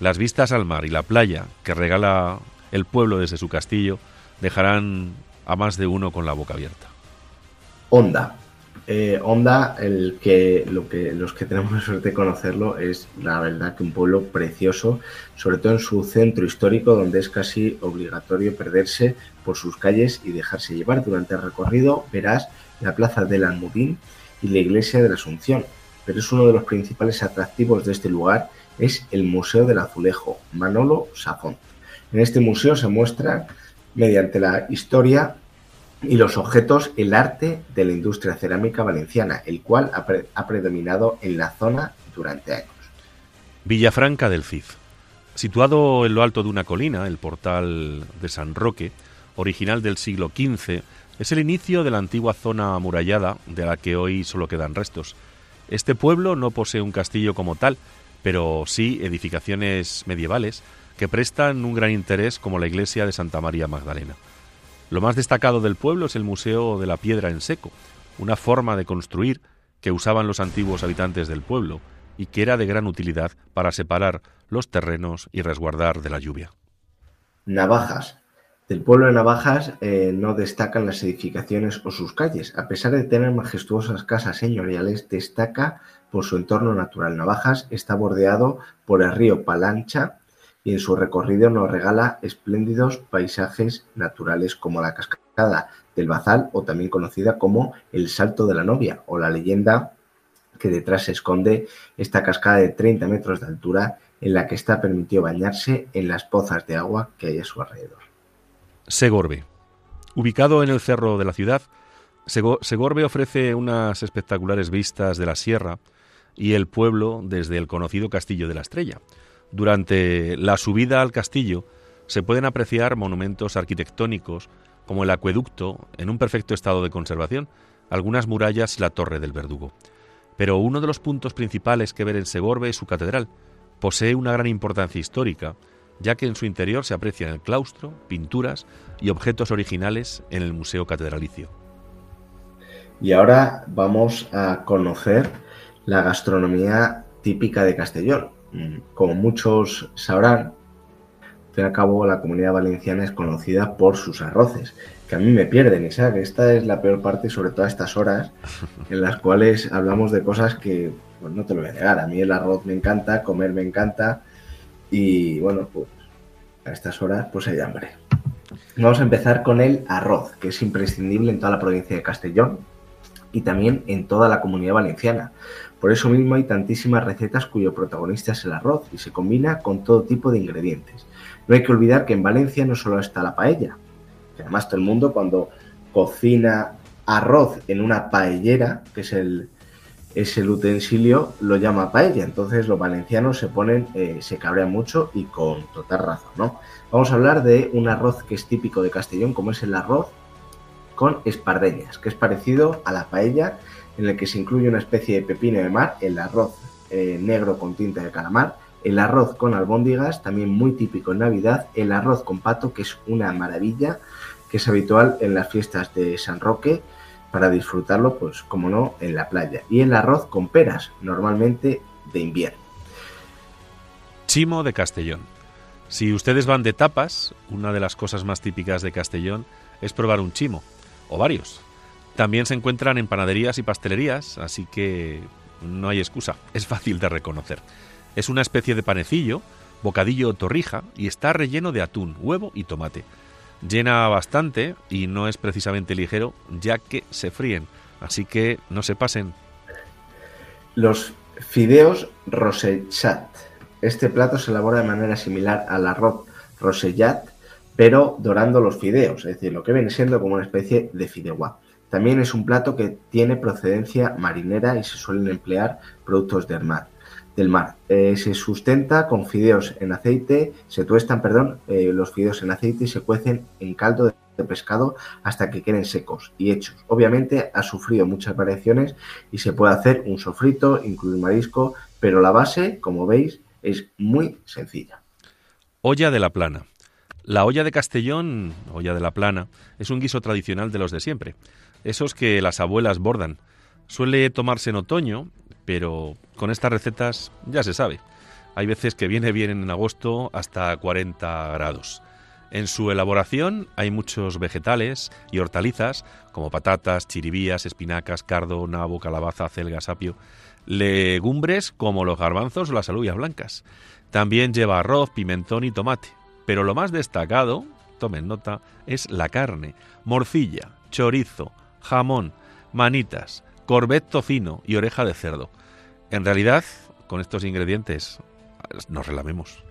Las vistas al mar y la playa que regala el pueblo desde su castillo dejarán a más de uno con la boca abierta. Honda. Eh, Honda, el que, lo que los que tenemos la suerte de conocerlo, es la verdad que un pueblo precioso, sobre todo en su centro histórico, donde es casi obligatorio perderse por sus calles y dejarse llevar. Durante el recorrido verás la plaza del Almudín y la iglesia de la Asunción, pero es uno de los principales atractivos de este lugar es el Museo del Azulejo, Manolo Safón. En este museo se muestra, mediante la historia y los objetos, el arte de la industria cerámica valenciana, el cual ha, pre- ha predominado en la zona durante años. Villafranca del Cid. Situado en lo alto de una colina, el portal de San Roque, original del siglo XV, es el inicio de la antigua zona amurallada de la que hoy solo quedan restos. Este pueblo no posee un castillo como tal, pero sí edificaciones medievales que prestan un gran interés como la iglesia de Santa María Magdalena. Lo más destacado del pueblo es el Museo de la Piedra en Seco, una forma de construir que usaban los antiguos habitantes del pueblo y que era de gran utilidad para separar los terrenos y resguardar de la lluvia. Navajas. Del pueblo de Navajas eh, no destacan las edificaciones o sus calles. A pesar de tener majestuosas casas señoriales, destaca por su entorno natural. Navajas está bordeado por el río Palancha y en su recorrido nos regala espléndidos paisajes naturales como la cascada del Bazal o también conocida como el Salto de la Novia o la leyenda que detrás se esconde esta cascada de 30 metros de altura en la que está permitido bañarse en las pozas de agua que hay a su alrededor. Segorbe. Ubicado en el cerro de la ciudad, Sego- Segorbe ofrece unas espectaculares vistas de la sierra y el pueblo desde el conocido Castillo de la Estrella. Durante la subida al castillo se pueden apreciar monumentos arquitectónicos como el acueducto en un perfecto estado de conservación, algunas murallas y la torre del verdugo. Pero uno de los puntos principales que ver en Segorbe es su catedral. Posee una gran importancia histórica, ya que en su interior se aprecian el claustro, pinturas y objetos originales en el Museo Catedralicio. Y ahora vamos a conocer la gastronomía típica de Castellón. Mm, Como muchos sabrán, al cabo la comunidad valenciana es conocida por sus arroces, que a mí me pierden, Isaac. Esta es la peor parte, sobre todo a estas horas, en las cuales hablamos de cosas que, pues no te lo voy a negar, a mí el arroz me encanta, comer me encanta, y bueno, pues a estas horas pues hay hambre. Vamos a empezar con el arroz, que es imprescindible en toda la provincia de Castellón y también en toda la comunidad valenciana. Por eso mismo hay tantísimas recetas cuyo protagonista es el arroz y se combina con todo tipo de ingredientes. No hay que olvidar que en Valencia no solo está la paella, que además todo el mundo cuando cocina arroz en una paellera, que es el, es el utensilio, lo llama paella. Entonces los valencianos se ponen, eh, se cabrean mucho y con total razón, ¿no? Vamos a hablar de un arroz que es típico de Castellón, como es el arroz con espardeñas, que es parecido a la paella, en el que se incluye una especie de pepino de mar, el arroz eh, negro con tinta de calamar, el arroz con albóndigas, también muy típico en Navidad, el arroz con pato, que es una maravilla, que es habitual en las fiestas de San Roque, para disfrutarlo, pues como no, en la playa, y el arroz con peras, normalmente de invierno. Chimo de Castellón. Si ustedes van de tapas, una de las cosas más típicas de Castellón es probar un chimo, o varios. También se encuentran en panaderías y pastelerías, así que no hay excusa, es fácil de reconocer. Es una especie de panecillo, bocadillo o torrija, y está relleno de atún, huevo y tomate. Llena bastante y no es precisamente ligero, ya que se fríen, así que no se pasen. Los fideos rosellat. Este plato se elabora de manera similar al arroz rosellat, pero dorando los fideos, es decir, lo que viene siendo como una especie de fideuá. También es un plato que tiene procedencia marinera y se suelen emplear productos del mar. Eh, se sustenta con fideos en aceite, se tuestan, perdón, eh, los fideos en aceite y se cuecen en caldo de pescado hasta que queden secos y hechos. Obviamente ha sufrido muchas variaciones y se puede hacer un sofrito, incluir marisco, pero la base, como veis, es muy sencilla. Olla de la Plana. La olla de Castellón, olla de la Plana, es un guiso tradicional de los de siempre, esos que las abuelas bordan. Suele tomarse en otoño, pero con estas recetas ya se sabe. Hay veces que viene bien en agosto hasta 40 grados. En su elaboración hay muchos vegetales y hortalizas como patatas, chiribías, espinacas, cardo, nabo, calabaza, celga, sapio, legumbres como los garbanzos o las alubias blancas. También lleva arroz, pimentón y tomate. Pero lo más destacado, tomen nota, es la carne, morcilla, chorizo, jamón, manitas, corbet tocino y oreja de cerdo. En realidad, con estos ingredientes nos relamemos.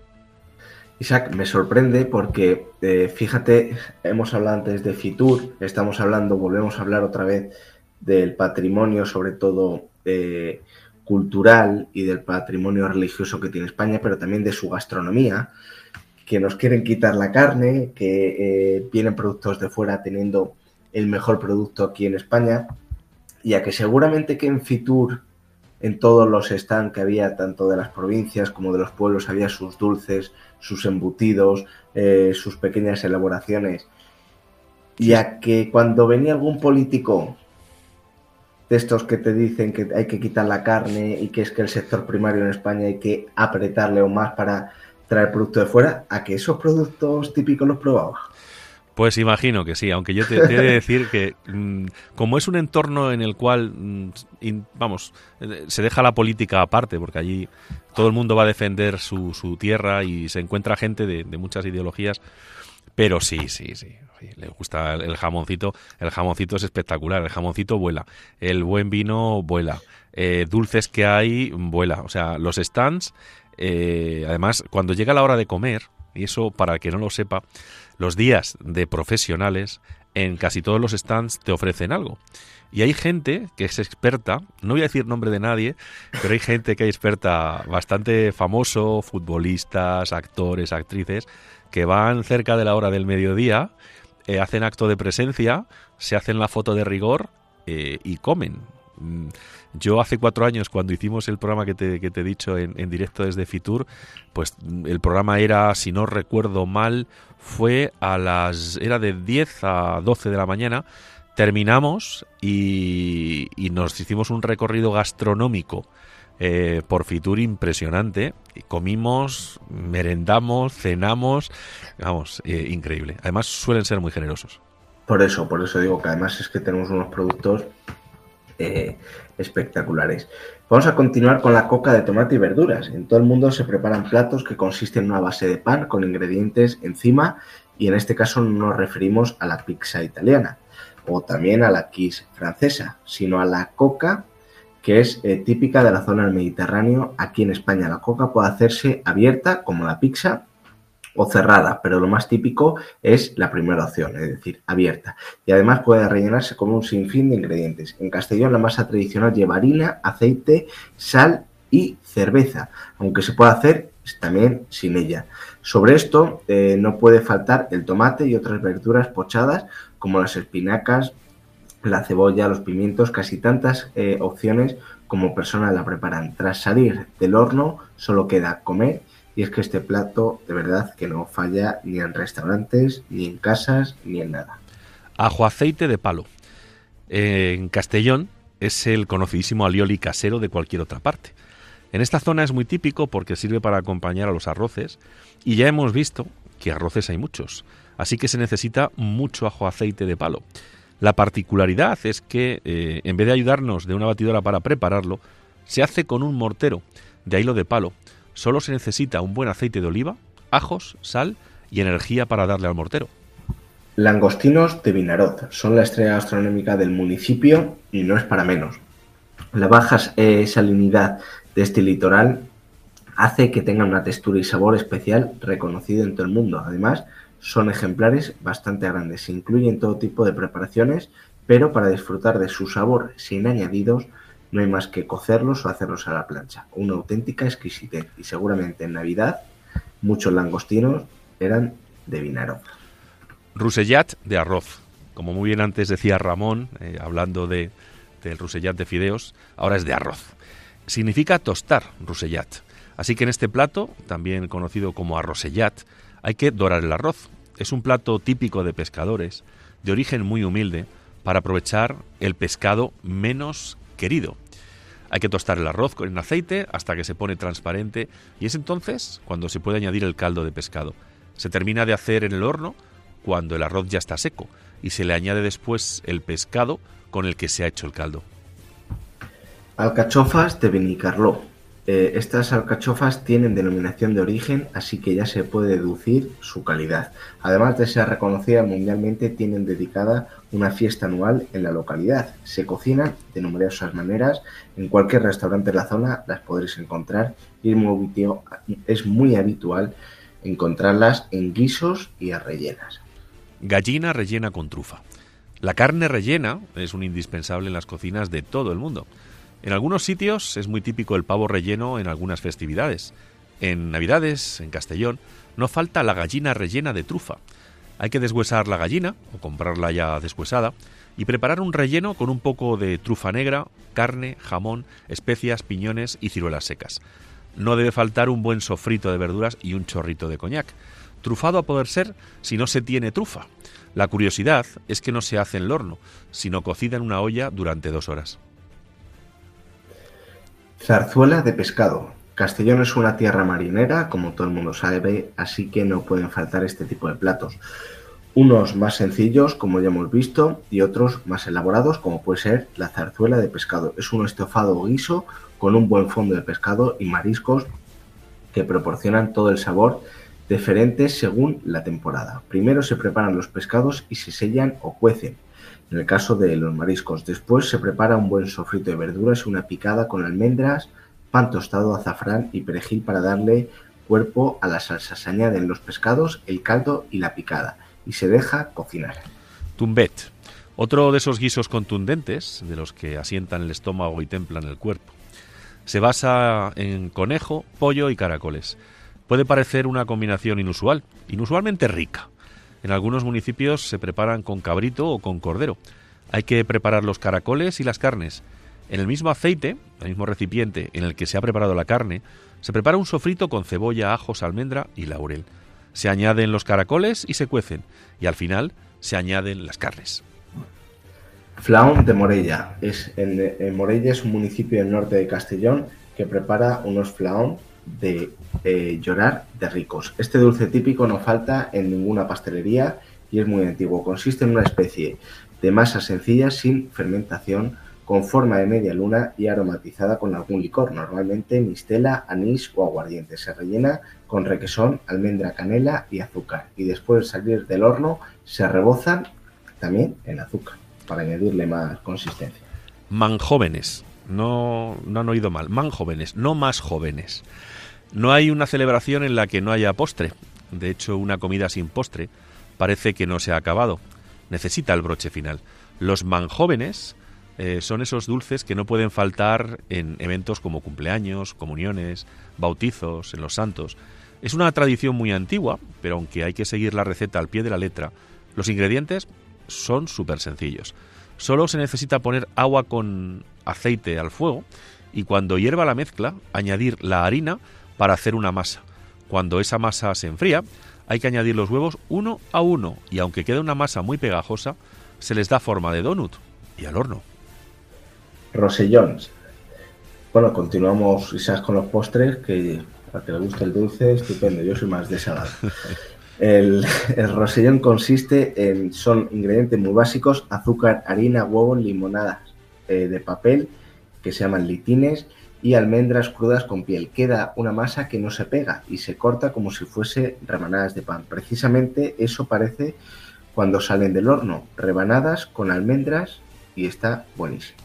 Isaac, me sorprende porque, eh, fíjate, hemos hablado antes de Fitur, estamos hablando, volvemos a hablar otra vez del patrimonio, sobre todo eh, cultural y del patrimonio religioso que tiene España, pero también de su gastronomía, que nos quieren quitar la carne, que eh, vienen productos de fuera teniendo el mejor producto aquí en España, y a que seguramente que en Fitur, en todos los stands que había, tanto de las provincias como de los pueblos, había sus dulces, sus embutidos, eh, sus pequeñas elaboraciones. Y a que cuando venía algún político de estos que te dicen que hay que quitar la carne y que es que el sector primario en España hay que apretarle aún más para traer producto de fuera, a que esos productos típicos los probaba. Pues imagino que sí, aunque yo te, te he de decir que mm, como es un entorno en el cual, mm, vamos, eh, se deja la política aparte, porque allí todo el mundo va a defender su, su tierra y se encuentra gente de, de muchas ideologías, pero sí, sí, sí, le gusta el, el jamoncito, el jamoncito es espectacular, el jamoncito vuela, el buen vino vuela, eh, dulces que hay vuela, o sea, los stands, eh, además, cuando llega la hora de comer, y eso para el que no lo sepa, los días de profesionales en casi todos los stands te ofrecen algo. Y hay gente que es experta, no voy a decir nombre de nadie, pero hay gente que es experta bastante famoso, futbolistas, actores, actrices, que van cerca de la hora del mediodía, eh, hacen acto de presencia, se hacen la foto de rigor eh, y comen. Mm, Yo hace cuatro años, cuando hicimos el programa que te, he dicho en, directo desde Fitur, pues mm, el programa era, si no recuerdo mal, fue a las. era de 10 a 12 de la mañana. Terminamos y, nos hicimos un recorrido gastronómico eh, por Fitur impresionante. Comimos, merendamos, cenamos. Vamos, eh, increíble. Además, suelen ser muy generosos. Por eso, por eso digo que además es que tenemos unos productos eh, espectaculares. Vamos a continuar con la coca de tomate y verduras. En todo el mundo se preparan platos que consisten en una base de pan con ingredientes encima y en este caso nos referimos a la pizza italiana. o también a la quiche francesa, sino a la coca que es eh, típica de la zona del Mediterráneo. Aquí en España la coca puede hacerse abierta como la pizza o cerrada, pero lo más típico es la primera opción, es decir, abierta. Y además puede rellenarse con un sinfín de ingredientes. En Castellón la masa tradicional lleva harina, aceite, sal y cerveza, aunque se puede hacer también sin ella. Sobre esto eh, no puede faltar el tomate y otras verduras pochadas como las espinacas, la cebolla, los pimientos, casi tantas eh, opciones como personas la preparan. Tras salir del horno solo queda comer y es que este plato de verdad que no falla ni en restaurantes, ni en casas, ni en nada. Ajo aceite de palo. En Castellón es el conocidísimo alioli casero de cualquier otra parte. En esta zona es muy típico porque sirve para acompañar a los arroces y ya hemos visto que arroces hay muchos, así que se necesita mucho ajo aceite de palo. La particularidad es que eh, en vez de ayudarnos de una batidora para prepararlo, se hace con un mortero de hilo de palo. Solo se necesita un buen aceite de oliva, ajos, sal y energía para darle al mortero. Langostinos de Vinaroz son la estrella gastronómica del municipio y no es para menos. La baja salinidad de este litoral hace que tengan una textura y sabor especial reconocido en todo el mundo. Además, son ejemplares bastante grandes. Se incluyen todo tipo de preparaciones, pero para disfrutar de su sabor sin añadidos, no hay más que cocerlos o hacerlos a la plancha. Una auténtica exquisitez. Y seguramente en Navidad muchos langostinos eran de Vinaroz. Rusellat de arroz. Como muy bien antes decía Ramón, eh, hablando de, del rusellat de fideos, ahora es de arroz. Significa tostar, rusellat. Así que en este plato, también conocido como arrosellat, hay que dorar el arroz. Es un plato típico de pescadores, de origen muy humilde, para aprovechar el pescado menos querido. Hay que tostar el arroz en aceite hasta que se pone transparente y es entonces cuando se puede añadir el caldo de pescado. Se termina de hacer en el horno cuando el arroz ya está seco y se le añade después el pescado con el que se ha hecho el caldo. Alcachofas de Benicarló. Eh, estas alcachofas tienen denominación de origen, así que ya se puede deducir su calidad. Además de ser reconocida mundialmente, tienen dedicada una fiesta anual en la localidad. Se cocinan de numerosas maneras. En cualquier restaurante de la zona las podréis encontrar y es muy, es muy habitual encontrarlas en guisos y a rellenas. Gallina rellena con trufa. La carne rellena es un indispensable en las cocinas de todo el mundo. En algunos sitios es muy típico el pavo relleno en algunas festividades. En Navidades, en Castellón, no falta la gallina rellena de trufa. Hay que deshuesar la gallina, o comprarla ya deshuesada, y preparar un relleno con un poco de trufa negra, carne, jamón, especias, piñones y ciruelas secas. No debe faltar un buen sofrito de verduras y un chorrito de coñac. Trufado a poder ser si no se tiene trufa. La curiosidad es que no se hace en el horno, sino cocida en una olla durante dos horas. Zarzuela de pescado. Castellón es una tierra marinera, como todo el mundo sabe, así que no pueden faltar este tipo de platos. Unos más sencillos, como ya hemos visto, y otros más elaborados, como puede ser la zarzuela de pescado. Es un estofado guiso con un buen fondo de pescado y mariscos que proporcionan todo el sabor diferentes según la temporada. Primero se preparan los pescados y se sellan o cuecen en el caso de los mariscos. Después se prepara un buen sofrito de verduras, una picada con almendras, pan tostado, azafrán y perejil para darle cuerpo a la salsa. Se añaden los pescados, el caldo y la picada y se deja cocinar. Tumbet, otro de esos guisos contundentes de los que asientan el estómago y templan el cuerpo. Se basa en conejo, pollo y caracoles. Puede parecer una combinación inusual, inusualmente rica. En algunos municipios se preparan con cabrito o con cordero. Hay que preparar los caracoles y las carnes. En el mismo aceite, el mismo recipiente en el que se ha preparado la carne, se prepara un sofrito con cebolla, ajos, almendra y laurel. Se añaden los caracoles y se cuecen. Y al final se añaden las carnes. Flaun de Morella. Es, en, Morella es un municipio del norte de Castellón que prepara unos flaun de eh, llorar de ricos. Este dulce típico no falta en ninguna pastelería y es muy antiguo. Consiste en una especie de masa sencilla sin fermentación, con forma de media luna y aromatizada con algún licor, normalmente mistela, anís o aguardiente. Se rellena con requesón, almendra, canela y azúcar. Y después de salir del horno se rebozan también en azúcar. para añadirle más consistencia. Manjóvenes, no, no han oído mal, manjóvenes, no más jóvenes. No hay una celebración en la que no haya postre. De hecho, una comida sin postre parece que no se ha acabado. Necesita el broche final. Los manjóvenes eh, son esos dulces que no pueden faltar en eventos como cumpleaños, comuniones, bautizos, en los santos. Es una tradición muy antigua, pero aunque hay que seguir la receta al pie de la letra, los ingredientes son súper sencillos. Solo se necesita poner agua con aceite al fuego y cuando hierva la mezcla, añadir la harina para hacer una masa. Cuando esa masa se enfría, hay que añadir los huevos uno a uno y aunque quede una masa muy pegajosa, se les da forma de donut y al horno. Rosellons. Bueno, continuamos quizás con los postres, que para que le guste el dulce, estupendo. Yo soy más de salado. El, el rosellón consiste en, son ingredientes muy básicos, azúcar, harina, huevos, limonadas eh, de papel, que se llaman litines, y almendras crudas con piel. Queda una masa que no se pega y se corta como si fuese rebanadas de pan. Precisamente eso parece cuando salen del horno, rebanadas con almendras y está buenísimo.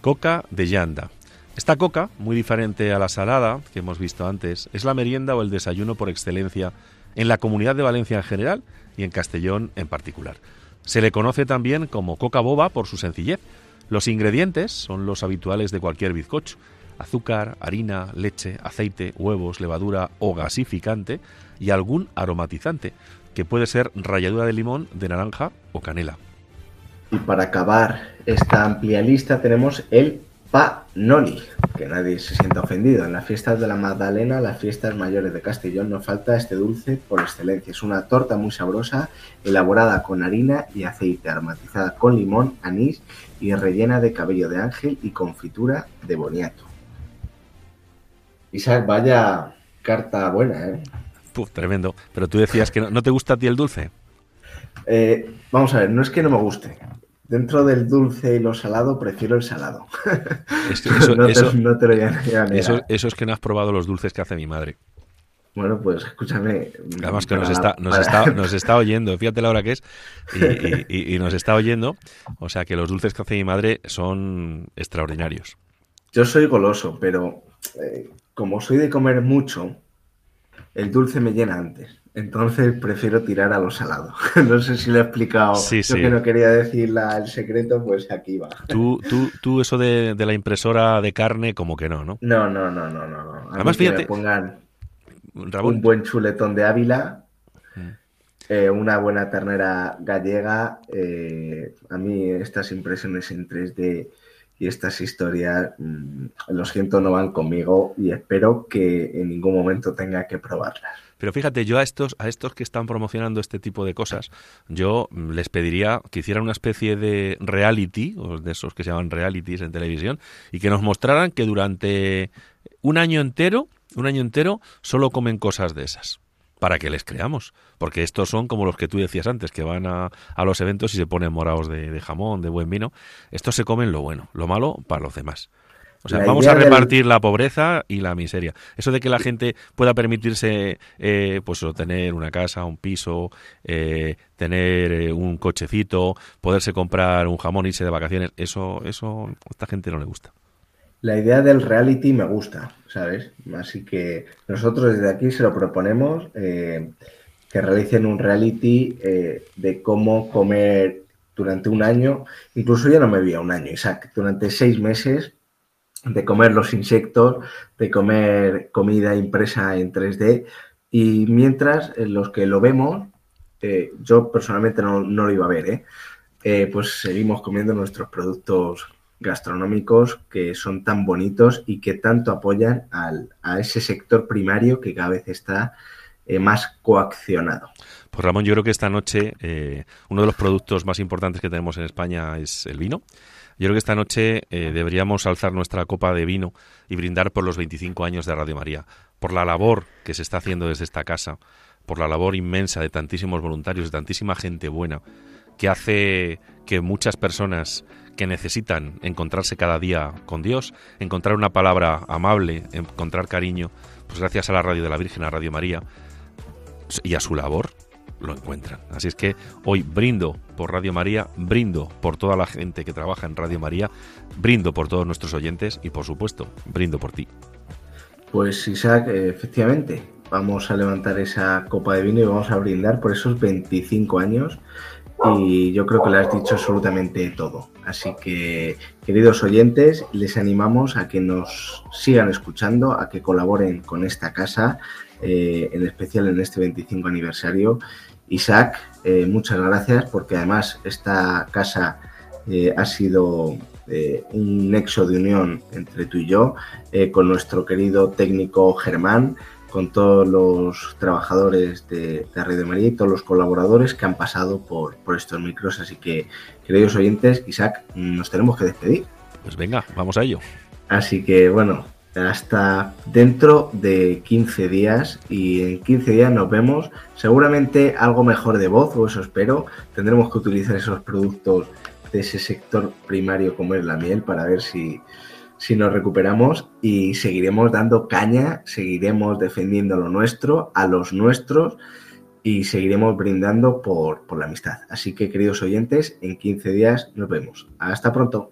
Coca de llanda. Esta coca, muy diferente a la salada que hemos visto antes, es la merienda o el desayuno por excelencia en la comunidad de Valencia en general y en Castellón en particular. Se le conoce también como coca boba por su sencillez. Los ingredientes son los habituales de cualquier bizcocho. Azúcar, harina, leche, aceite, huevos, levadura o gasificante y algún aromatizante, que puede ser ralladura de limón, de naranja o canela. Y para acabar esta amplia lista tenemos el panoli, que nadie se sienta ofendido. En las fiestas de la Magdalena, las fiestas mayores de Castellón, no falta este dulce por excelencia. Es una torta muy sabrosa, elaborada con harina y aceite, aromatizada con limón, anís y rellena de cabello de ángel y confitura de boniato. Isaac, vaya carta buena, ¿eh? Puf, tremendo. Pero tú decías que no, ¿no te gusta a ti el dulce. Eh, Vamos a ver, no es que no me guste. Dentro del dulce y lo salado, prefiero el salado. Es que eso, no, te, eso- no te lo voy a negar. eso- eso es que no has probado los dulces que hace mi madre. Bueno, pues escúchame. Además que para nos está, nos, para- está, nos está oyendo, fíjate la hora que es, y, y- y- y nos está oyendo. O sea que los dulces que hace mi madre son extraordinarios. Yo soy goloso, pero eh, como soy de comer mucho, el dulce me llena antes. Entonces prefiero tirar a lo salado. no sé si lo he explicado. Sí, Yo sí. que no quería decir la- el secreto, pues aquí va. Tú, tú, tú eso de, de la impresora de carne, como que no, ¿no? No, no, no, no, no. A Además, mí que fíjate- me pongan un buen chuletón de Ávila, Mm. eh, una buena ternera gallega. eh, a mí estas impresiones en 3D y estas historias, mm, lo siento, no van conmigo y espero que en ningún momento tenga que probarlas. Pero fíjate, yo a estos, a estos que están promocionando este tipo de cosas, yo les pediría que hicieran una especie de reality, o de esos que se llaman realities en televisión, y que nos mostraran que durante un año entero, un año entero, solo comen cosas de esas. Para que les creamos. Porque estos son como los que tú decías antes, que van a, a los eventos y se ponen morados de, de jamón, de buen vino. Estos se comen lo bueno, lo malo para los demás. O sea, La vamos a del- repartir la pobreza y la miseria. Eso de que la gente pueda permitirse, eh, pues, tener una casa, un piso, eh, tener eh, un cochecito, poderse comprar un jamón, irse de vacaciones, eso, eso a esta gente no le gusta. La idea del reality me gusta, ¿sabes? Así que nosotros desde aquí se lo proponemos que realicen un reality de cómo comer durante un año, incluso ya no me vi a un año, Isaac, durante seis meses de comer los insectos, de comer comida impresa en 3D y mientras los que lo vemos, eh, yo personalmente no, no lo iba a ver, ¿eh? Eh, pues seguimos comiendo nuestros productos gastronómicos que son tan bonitos y que tanto apoyan al- a ese sector primario que cada vez está eh, más coaccionado. Pues Ramón, yo creo que esta noche eh, uno de los productos más importantes que tenemos en España es el vino. Yo creo que esta noche eh, deberíamos alzar nuestra copa de vino y brindar por los 25 años de Radio María, por la labor que se está haciendo desde esta casa, por la labor inmensa de tantísimos voluntarios, de tantísima gente buena, que hace que muchas personas que necesitan encontrarse cada día con Dios, encontrar una palabra amable, encontrar cariño, pues gracias a la radio de la Virgen, a Radio María, y a su labor, lo encuentran. Así es que hoy brindo por Radio María, brindo por toda la gente que trabaja en Radio María, brindo por todos nuestros oyentes y por supuesto, brindo por ti. Pues Isaac, efectivamente, vamos a levantar esa copa de vino y vamos a brindar por esos 25 años y yo creo que le has dicho absolutamente todo. Así que, queridos oyentes, les animamos a que nos sigan escuchando, a que colaboren con esta casa, eh, en especial en este 25 aniversario. Isaac, eh, muchas gracias porque además esta casa eh, ha sido eh, un nexo de unión entre tú y yo, con nuestro querido técnico Germán, con todos los trabajadores de, de Radio María y todos los colaboradores que han pasado por, por estos micros. Así que, queridos oyentes, Isaac, nos tenemos que despedir. Pues venga, vamos a ello. Así que bueno, hasta dentro de 15 días y en 15 días nos vemos. Seguramente algo mejor de voz, o eso espero. Tendremos que utilizar esos productos de ese sector primario como es la miel para ver si, si nos recuperamos y seguiremos dando caña, seguiremos defendiendo lo nuestro, a los nuestros y seguiremos brindando por, por la amistad. Así que queridos oyentes, en 15 días nos vemos. Hasta pronto.